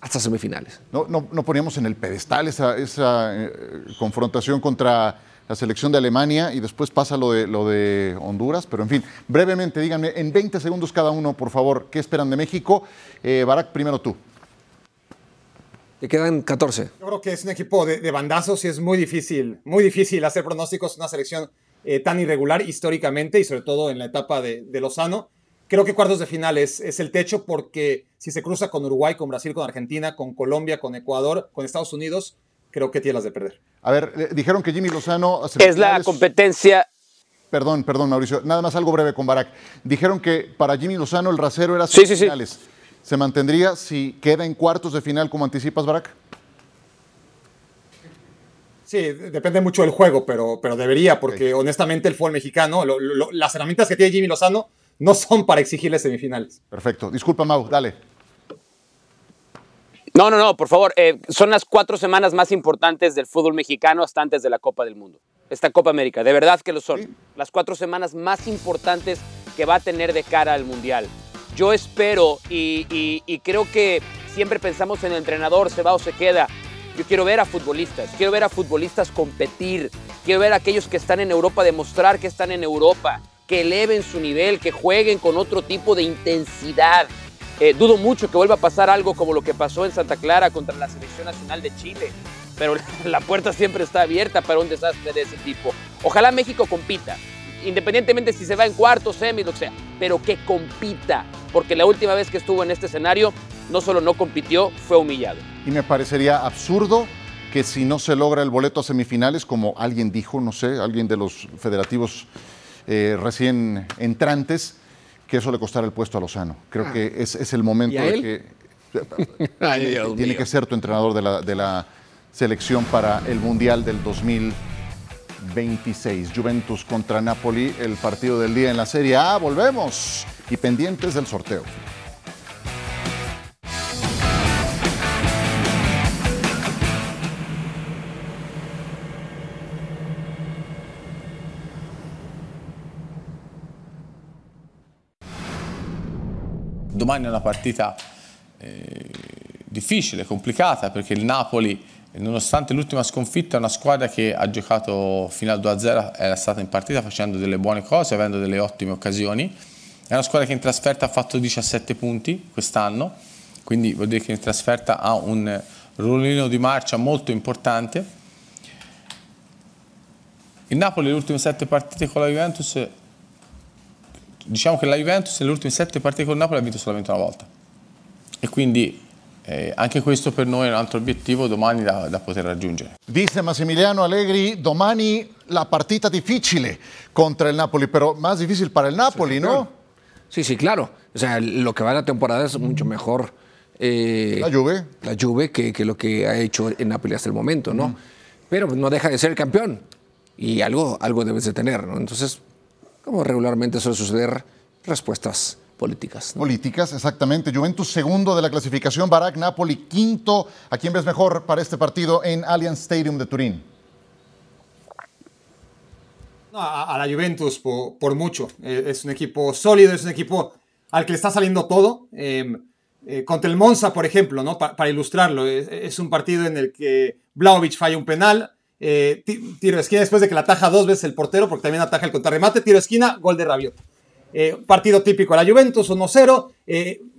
hasta semifinales. No, no, no poníamos en el pedestal esa, esa eh, confrontación contra la selección de Alemania y después pasa lo de, lo de Honduras. Pero en fin, brevemente, díganme en 20 segundos cada uno, por favor, ¿qué esperan de México? Eh, Barak, primero tú. Te quedan 14. Yo creo que es un equipo de, bandazos y es muy difícil, muy difícil hacer pronósticos, una selección eh, tan irregular históricamente y sobre todo en la etapa de, Lozano. Creo que cuartos de final es, es, el techo porque si se cruza con Uruguay, con Brasil, con Argentina, con Colombia, con Ecuador, con Estados Unidos, creo que tiene las de perder. A ver, eh, dijeron que Jimmy Lozano... Es la competencia... Perdón, perdón, Mauricio. Nada más algo breve con Barak. Dijeron que para Jimmy Lozano el rasero era sí, semifinales. ¿Se mantendría si queda en cuartos de final como anticipas, Barak? Sí, depende mucho del juego, pero, pero debería, porque honestamente el fútbol mexicano, las herramientas que tiene Jimmy Lozano no son para exigirle semifinales. Perfecto. Disculpa, Mau, dale. No, no, no, por favor. Eh, son las cuatro semanas más importantes del fútbol mexicano hasta antes de la Copa del Mundo. Esta Copa América, de verdad que lo son. Las cuatro semanas más importantes que va a tener de cara al Mundial. Yo espero y, creo que siempre pensamos en el entrenador, se va o se queda. Yo quiero ver a futbolistas, quiero ver a futbolistas competir, quiero ver a aquellos que están en Europa demostrar que están en Europa, que eleven su nivel, que jueguen con otro tipo de intensidad. Eh, dudo mucho que vuelva a pasar algo como lo que pasó en Santa Clara contra la Selección Nacional de Chile, pero la puerta siempre está abierta para un desastre de ese tipo. Ojalá México compita, independientemente si se va en cuartos, semis, lo que sea, pero que compita, porque la última vez que estuvo en este escenario no solo no compitió, fue humillado. Y me parecería absurdo que si no se logra el boleto a semifinales, como alguien dijo, no sé, alguien de los federativos eh, recién entrantes, que eso le costara el puesto a Lozano. Creo ah. que es, es, el momento de que tiene que ser tu entrenador de la, de la selección para el Mundial del 2026. Juventus contra Napoli, el partido del día en la Serie A. Volvemos y pendientes del sorteo. Domani è una partita eh, difficile, complicata, perché il Napoli, nonostante l'ultima sconfitta, è una squadra che ha giocato fino al 2-0, era stata in partita facendo delle buone cose, avendo delle ottime occasioni. È una squadra che in trasferta ha fatto 17 punti quest'anno, quindi vuol dire che in trasferta ha un ruolino di marcia molto importante. Il Napoli le ultime 7 partite con la Juventus diciamo che la Juventus nelle ultime sette partite con Napoli ha vinto solamente una volta e quindi eh, anche questo per noi è un altro obiettivo domani da, da, poter raggiungere. Dice Massimiliano Allegri, domani la partita difficile contra el Napoli, pero más difícil para el Napoli, sí, ¿no? Sí, sí, claro. O sea, lo que va la temporada es mucho mejor. Eh, la Juve. La Juve que, que, lo que ha hecho en Napoli hasta el momento, ¿no? Mm. Pero no deja de ser el campeón y algo, algo debes de tener, ¿no? Entonces, como regularmente suele suceder, respuestas políticas. Políticas, exactamente. Juventus segundo de la clasificación, Barak Napoli quinto. ¿A quién ves mejor para este partido en Allianz Stadium de Turín? a, la Juventus por, mucho. Eh, es un equipo sólido, es un equipo al que le está saliendo todo. Em, eh, contra el Monza, por ejemplo, ¿no? para ilustrarlo, es, un partido en el que Blaovic falla un penal, eh, tiro de esquina después de que la ataja dos veces el portero, porque también ataja el contrarremate, tiro de esquina, gol de Rabiot. partido típico de la Juventus, 1-0,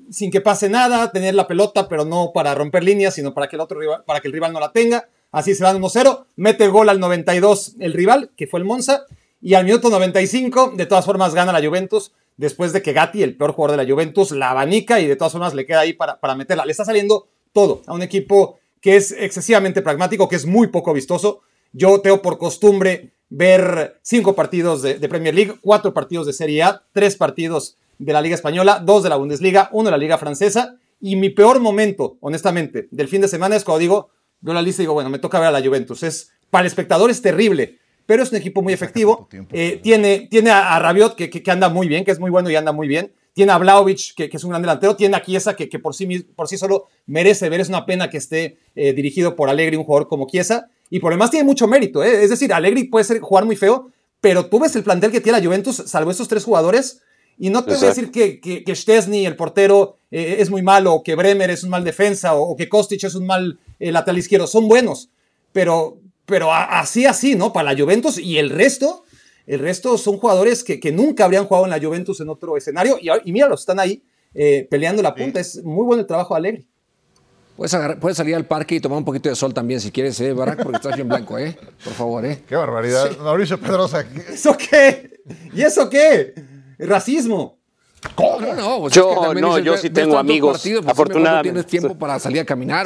sin que pase nada, tener la pelota, pero no para romper líneas, sino para que el, otro rival, para que el rival no la tenga. Así se van 1-0, mete gol al 92 el rival, que fue el Monza, y al minuto 95, de todas formas, gana la Juventus después de que Gatti, el peor jugador de la Juventus, la abanica y de todas formas le queda ahí para, para meterla. Le está saliendo todo a un equipo que es excesivamente pragmático, que es muy poco vistoso. Yo tengo por costumbre ver cinco partidos de, Premier League, cuatro partidos de Serie A, tres partidos de la Liga Española, dos de la Bundesliga, uno de la Liga Francesa. Y mi peor momento, honestamente, del fin de semana es cuando digo, veo la lista y digo, bueno, me toca ver a la Juventus. Es, para el espectador es terrible pero es un equipo muy efectivo. Eh, tiene, tiene a, Rabiot, que, que, anda muy bien, que es muy bueno y anda muy bien. Tiene a Vlaovic, que, que es un gran delantero. Tiene a Chiesa, que, por, sí, por sí solo merece ver. Es una pena que esté eh, dirigido por Allegri, un jugador como Chiesa. Y por demás tiene mucho mérito. ¿eh? Es decir, Allegri puede ser, jugar muy feo, pero tú ves el plantel que tiene la Juventus, salvo esos tres jugadores. Y no te voy a decir que, que, que Stesny, el portero, es muy malo, o que Bremer es un mal defensa, o, que Kostic es un mal lateral izquierdo. Son buenos, pero, pero así, así, ¿no? Para la Juventus y el resto, el resto son jugadores que, nunca habrían jugado en la Juventus en otro escenario y, y míralos, están ahí eh, peleando la punta. Es muy bueno el trabajo de Alegre. Puedes, salir al parque y tomar un poquito de sol también si quieres, ¿eh, Barack? Porque estás bien blanco, ¿eh? Por favor, ¿eh? Qué barbaridad. Mauricio Pedrosa. ¿Eso qué? ¿Y eso qué? Racismo. ¿Cómo? No, no, pues yo, no, yo sí tengo amigos. Pues, afortunadamente. tienes tiempo para salir a caminar.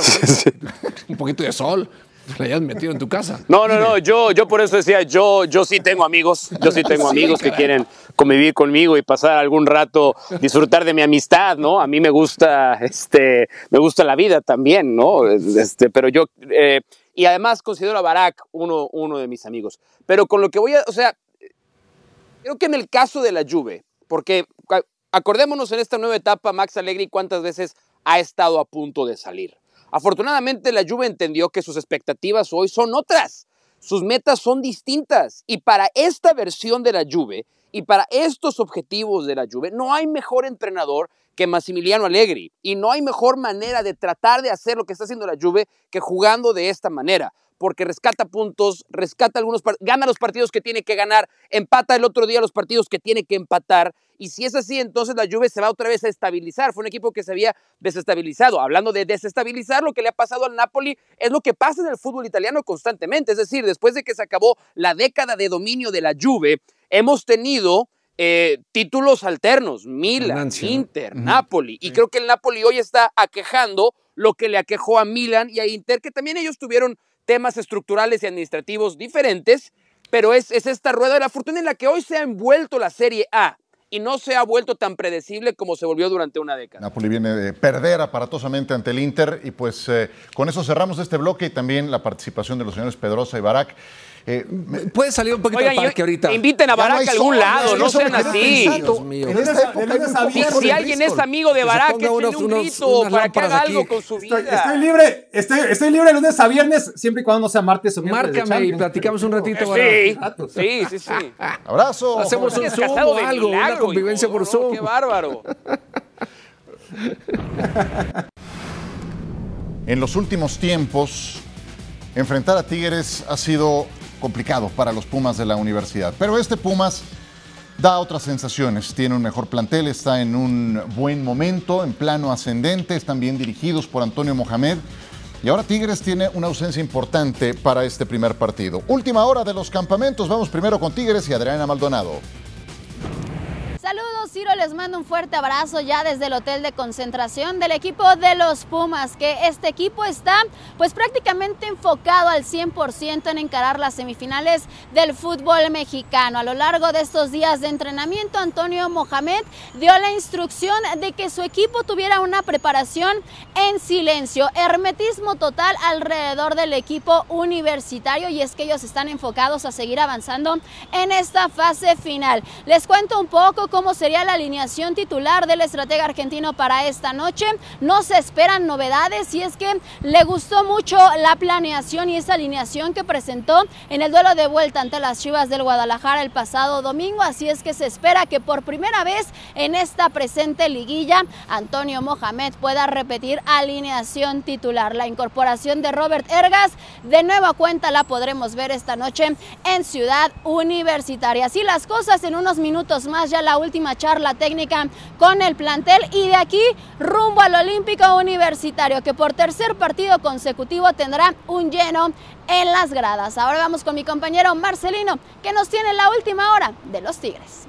un poquito de sol. La hayas metido en tu casa. No, no, no, yo, yo por eso decía, yo, yo sí tengo amigos, yo sí tengo amigos que quieren convivir conmigo y pasar algún rato, disfrutar de mi amistad, ¿no? A mí me gusta, este, me gusta la vida también, ¿no? Este, pero yo, eh, y además considero a Barack uno, uno de mis amigos. Pero con lo que voy a, o sea, creo que en el caso de la Juve, porque acordémonos en esta nueva etapa, Max Allegri cuántas veces ha estado a punto de salir. Afortunadamente la Juve entendió que sus expectativas hoy son otras, sus metas son distintas y para esta versión de la Juve y para estos objetivos de la Juve no hay mejor entrenador que Massimiliano Allegri y no hay mejor manera de tratar de hacer lo que está haciendo la Juve que jugando de esta manera porque rescata puntos, rescata algunos, gana los partidos que tiene que ganar, empata el otro día los partidos que tiene que empatar. Y si es así, entonces la Juve se va otra vez a estabilizar. Fue un equipo que se había desestabilizado. Hablando de desestabilizar, lo que le ha pasado al Napoli es lo que pasa en el fútbol italiano constantemente. Es decir, después de que se acabó la década de dominio de la Juve, hemos tenido eh, títulos alternos, Milan, Inter, Napoli. Y creo que el Napoli hoy está aquejando lo que le aquejó a Milan y a Inter, que también ellos tuvieron temas estructurales y administrativos diferentes, pero es, es esta rueda de la fortuna en la que hoy se ha envuelto la Serie A y no se ha vuelto tan predecible como se volvió durante una década. Napoli viene de perder aparatosamente ante el Inter y pues eh, con eso cerramos este bloque y también la participación de los señores Pedrosa y Barak. Eh, Puedes salir un poquito al parque ahorita. Inviten a Barak a algún lado, no sean así. Y si alguien es amigo de Barak, que unos, un grito para que haga algo con su vida. Estoy, libre, estoy, estoy libre lunes a viernes, siempre y cuando no sea martes o miércoles. Márcame y platicamos un ratito. Sí, sí, sí, sí. Abrazo. Hacemos un Zoom o algo, una convivencia por Zoom. Qué bárbaro. En los últimos tiempos, enfrentar a Tigres ha sido complicado para los Pumas de la universidad. Pero este Pumas da otras sensaciones, tiene un mejor plantel, está en un buen momento, en plano ascendente, están bien dirigidos por Antonio Mohamed. Y ahora Tigres tiene una ausencia importante para este primer partido. Última hora de los campamentos, vamos primero con Tigres y Adriana Maldonado. Saludos, Ciro, les mando un fuerte abrazo ya desde el hotel de concentración del equipo de los Pumas, que este equipo está pues prácticamente enfocado al 100% en encarar las semifinales del fútbol mexicano. A lo largo de estos días de entrenamiento, Antonio Mohamed dio la instrucción de que su equipo tuviera una preparación en silencio, hermetismo total alrededor del equipo universitario y es que ellos están enfocados a seguir avanzando en esta fase final. Les cuento un poco cómo sería sería la alineación titular del estratega argentino para esta noche. No se esperan novedades y es que le gustó mucho la planeación y esa alineación que presentó en el duelo de vuelta ante las Chivas del Guadalajara el pasado domingo. Así es que se espera que por primera vez en esta presente liguilla Antonio Mohamed pueda repetir alineación titular. La incorporación de Robert Ergas de nueva cuenta la podremos ver esta noche en Ciudad Universitaria. Así las cosas en unos minutos más ya la última charla técnica con el plantel y de aquí rumbo al Olímpico Universitario que por tercer partido consecutivo tendrá un lleno en las gradas. Ahora vamos con mi compañero Marcelino que nos tiene la última hora de los Tigres.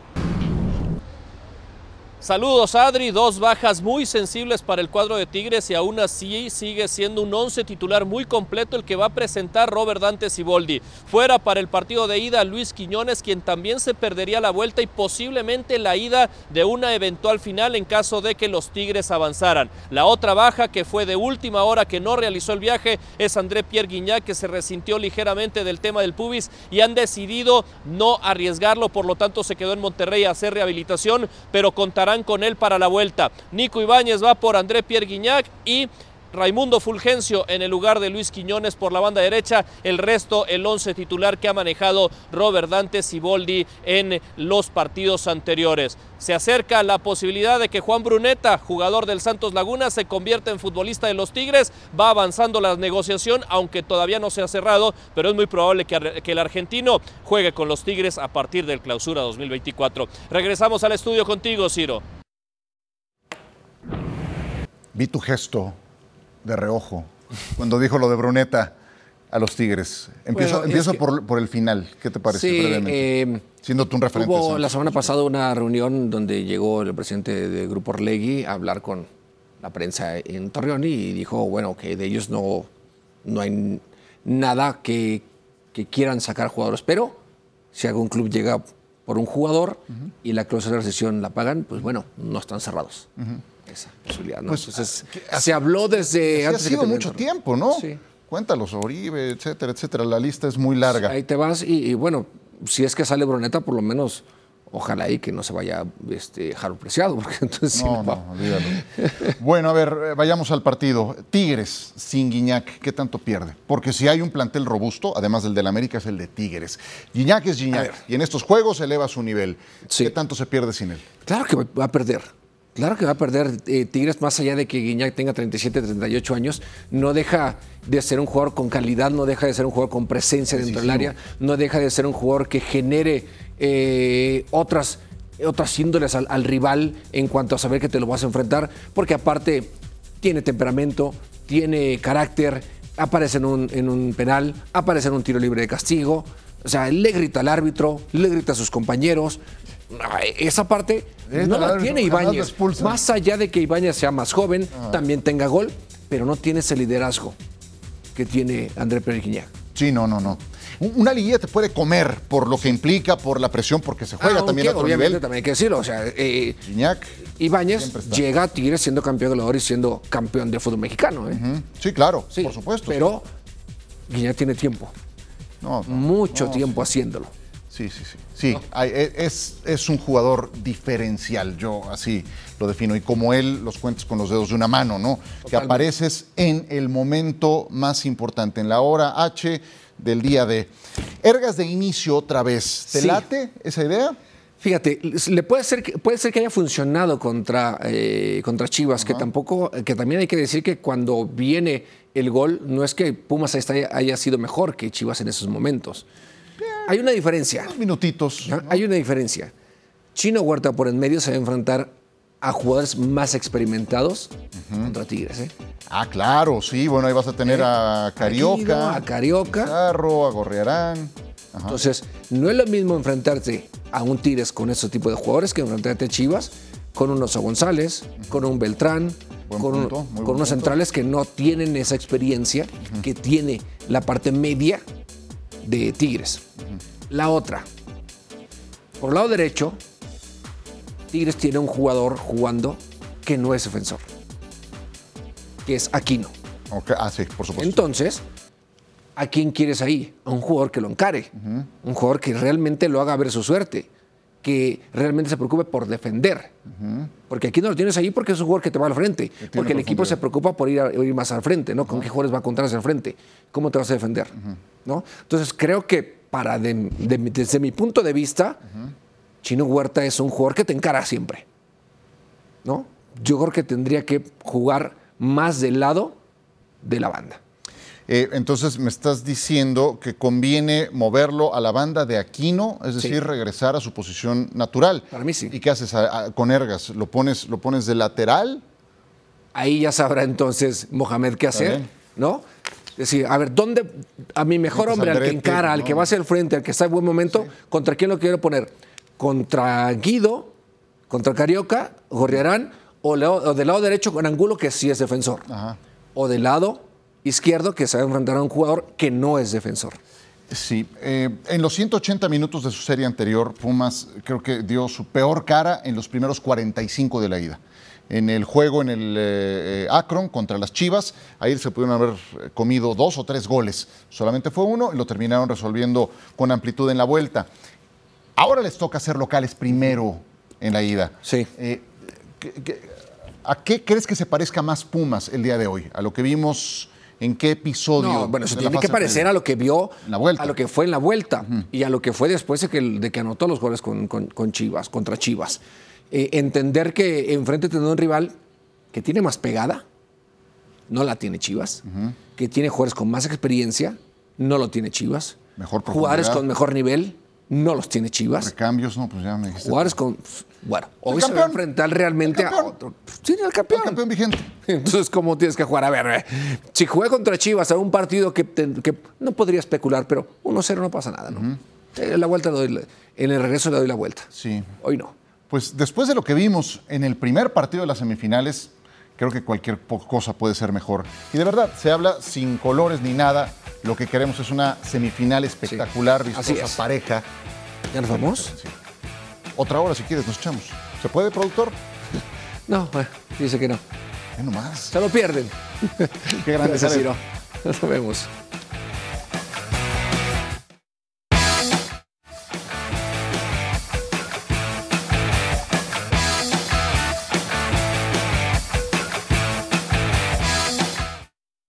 Saludos Adri, dos bajas muy sensibles para el cuadro de Tigres y aún así sigue siendo un once titular muy completo el que va a presentar Robert Dante Siboldi. Fuera para el partido de ida Luis Quiñones, quien también se perdería la vuelta y posiblemente la ida de una eventual final en caso de que los Tigres avanzaran. La otra baja que fue de última hora que no realizó el viaje es André Pierre Guignac que se resintió ligeramente del tema del pubis y han decidido no arriesgarlo, por lo tanto se quedó en Monterrey a hacer rehabilitación, pero contará con él para la vuelta. Nico Ibáñez va por André Pierre Guignac y Raimundo Fulgencio en el lugar de Luis Quiñones por la banda derecha, el resto el once titular que ha manejado Robert Dante Siboldi en los partidos anteriores. Se acerca la posibilidad de que Juan Bruneta, jugador del Santos Laguna, se convierta en futbolista de los Tigres. Va avanzando la negociación, aunque todavía no se ha cerrado, pero es muy probable que, que el argentino juegue con los Tigres a partir del clausura 2024. Regresamos al estudio contigo, Ciro. Vi tu gesto de reojo cuando dijo lo de Bruneta a los Tigres. Empiezo, empiezo por, el final. ¿Qué te parece? Sí, eh, Siendo tú un referente. Hubo la semana pasada una reunión donde llegó el presidente del Grupo Orlegui a hablar con la prensa en Torreón y dijo, bueno, que de ellos no, no hay nada que, que quieran sacar jugadores, pero si algún club llega por un jugador y la cláusula de recesión la pagan, pues bueno, no están cerrados esa posibilidad. ¿no? Pues, Entonces, se habló desde antes. Ha sido mucho tiempo, ¿no? Sí. Cuéntalos, Oribe, etcétera, etcétera. La lista es muy larga. Ahí te vas y, bueno, si es que sale Bruneta, por lo menos ojalá y que no se vaya este, Jaro Preciado, porque entonces no, no, olvídalo. bueno, a ver, eh, vayamos al partido. Tigres sin Guiñac, ¿qué tanto pierde? Porque si hay un plantel robusto, además del del América, es el de Tigres. Guiñac es Guiñac, y en estos juegos eleva su nivel. ¿Qué tanto se pierde sin él? Claro que va a perder. Claro que va a perder eh, Tigres, más allá de que Guiñac tenga 37, 38 años, no deja de ser un jugador con calidad, no deja de ser un jugador con presencia dentro del área, no deja de ser un jugador que genere eh, otras, otras índoles al, rival en cuanto a saber que te lo vas a enfrentar, porque aparte tiene temperamento, tiene carácter, aparece en un, en un penal, aparece en un tiro libre de castigo, o sea, le grita al árbitro, le grita a sus compañeros, esa parte no la tiene Ibáñez. Más allá de que Ibáñez sea más joven, ah. también tenga gol, pero no tiene ese liderazgo que tiene André Pérez Sí, no, no, no. Una liguilla te puede comer por lo que implica, por la presión, porque se juega también a otro obviamente también hay que decirlo. O sea, eh, Ibáñez llega a Tigres siendo campeón goleador y siendo campeón de fútbol mexicano. ¿eh? Sí, claro, por supuesto. Pero Guiñac tiene tiempo. Mucho tiempo haciéndolo. Sí, sí, sí. Sí, e, es, es, un jugador diferencial, yo así lo defino. Y como él, los cuentas con los dedos de una mano, ¿no? Que apareces en el momento más importante, en la hora H del día de. Ergas de inicio otra vez. ¿Te late esa idea? Fíjate, le puede ser que, puede ser que haya funcionado contra, eh, contra Chivas, que tampoco, que también hay que decir que cuando viene el gol, no es que Pumas haya sido mejor que Chivas en esos momentos. Hay una diferencia. Unos minutitos. Hay una diferencia. Chino Huerta por en medio se va a enfrentar a jugadores más experimentados contra Tigres. ¿eh? Ah, claro, sí. Bueno, ahí vas a tener a Carioca. a Carioca. A a Gorriarán. Entonces, no es lo mismo enfrentarte a un Tigres con ese tipo de jugadores que enfrentarte a Chivas con un Oso González, con un Beltrán, con, con unos centrales que no tienen esa experiencia que tiene la parte media de Tigres. La otra, por el lado derecho, Tigres tiene un jugador jugando que no es defensor, que es Aquino. Ah, sí, por supuesto. Entonces, ¿a quién quieres ahí? A un jugador que lo encare, un jugador que realmente lo haga ver su suerte. Que realmente se preocupe por defender. Porque aquí no lo tienes ahí porque es un jugador que te va al frente. Porque el equipo se preocupa por ir, ir más al frente, ¿no? ¿Con qué jugadores va a encontrarse al frente? ¿Cómo te vas a defender? ¿no? Entonces creo que para desde mi punto de vista, Chino Huerta es un jugador que te encara siempre. ¿no? Yo creo que tendría que jugar más del lado de la banda. Eh, entonces me estás diciendo que conviene moverlo a la banda de Aquino, es decir, regresar a su posición natural. Para mí sí. ¿Y qué haces con Ergas? ¿Lo pones, ¿Lo pones de lateral? Ahí ya sabrá entonces Mohamed qué hacer, ¿no? Es decir, a ver, ¿dónde a mi mejor hombre, al que encara, al que va hacia el frente, al que está en buen momento, ¿contra quién lo quiero poner? ¿Contra Guido? ¿Contra Carioca? ¿Gorriarán? O, del lado derecho con Angulo, que sí es defensor. O del lado izquierdo, que se va a enfrentar a un jugador que no es defensor. Sí, eh, en los 180 minutos de su serie anterior, Pumas creo que dio su peor cara en los primeros 45 de la ida. En el juego en el eh, Akron contra las Chivas, ahí se pudieron haber comido dos o tres goles. Solamente fue uno y lo terminaron resolviendo con amplitud en la vuelta. Ahora les toca ser locales primero en la ida. Sí. Eh, ¿A qué crees que se parezca más Pumas el día de hoy? ¿A lo que vimos en qué episodio. bueno, se tiene que parecer a lo que vio, la vuelta. a lo que fue en la vuelta y a lo que fue después de que, de que anotó los goles con, Chivas, contra Chivas. Eh, entender que enfrente tiene un rival que tiene más pegada, no la tiene Chivas, que tiene jugadores con más experiencia, no lo tiene Chivas. Mejor Jugadores con mejor nivel, no los tiene Chivas. Recambios, no, pues ya me dijiste. Jugadores con. Bueno, hoy se va a enfrentar realmente a otro. Sí, el campeón. El campeón vigente. Entonces, ¿cómo tienes que jugar? A ver, eh, si juega contra Chivas a un partido que, no podría especular, pero 1-0 no pasa nada, ¿no? Eh, la vuelta doy, en el regreso le doy la vuelta. Sí. Hoy no. Pues después de lo que vimos en el primer partido de las semifinales, creo que cualquier cosa puede ser mejor. Y de verdad, se habla sin colores ni nada. Lo que queremos es una semifinal espectacular, vistosa, pareja. ¿Ya nos vamos? Sí. Otra hora, si quieres, nos echamos. ¿Se puede, productor? No, dice que no. ¿Qué nomás? Se lo pierden. Qué grande Gracias, Nos vemos.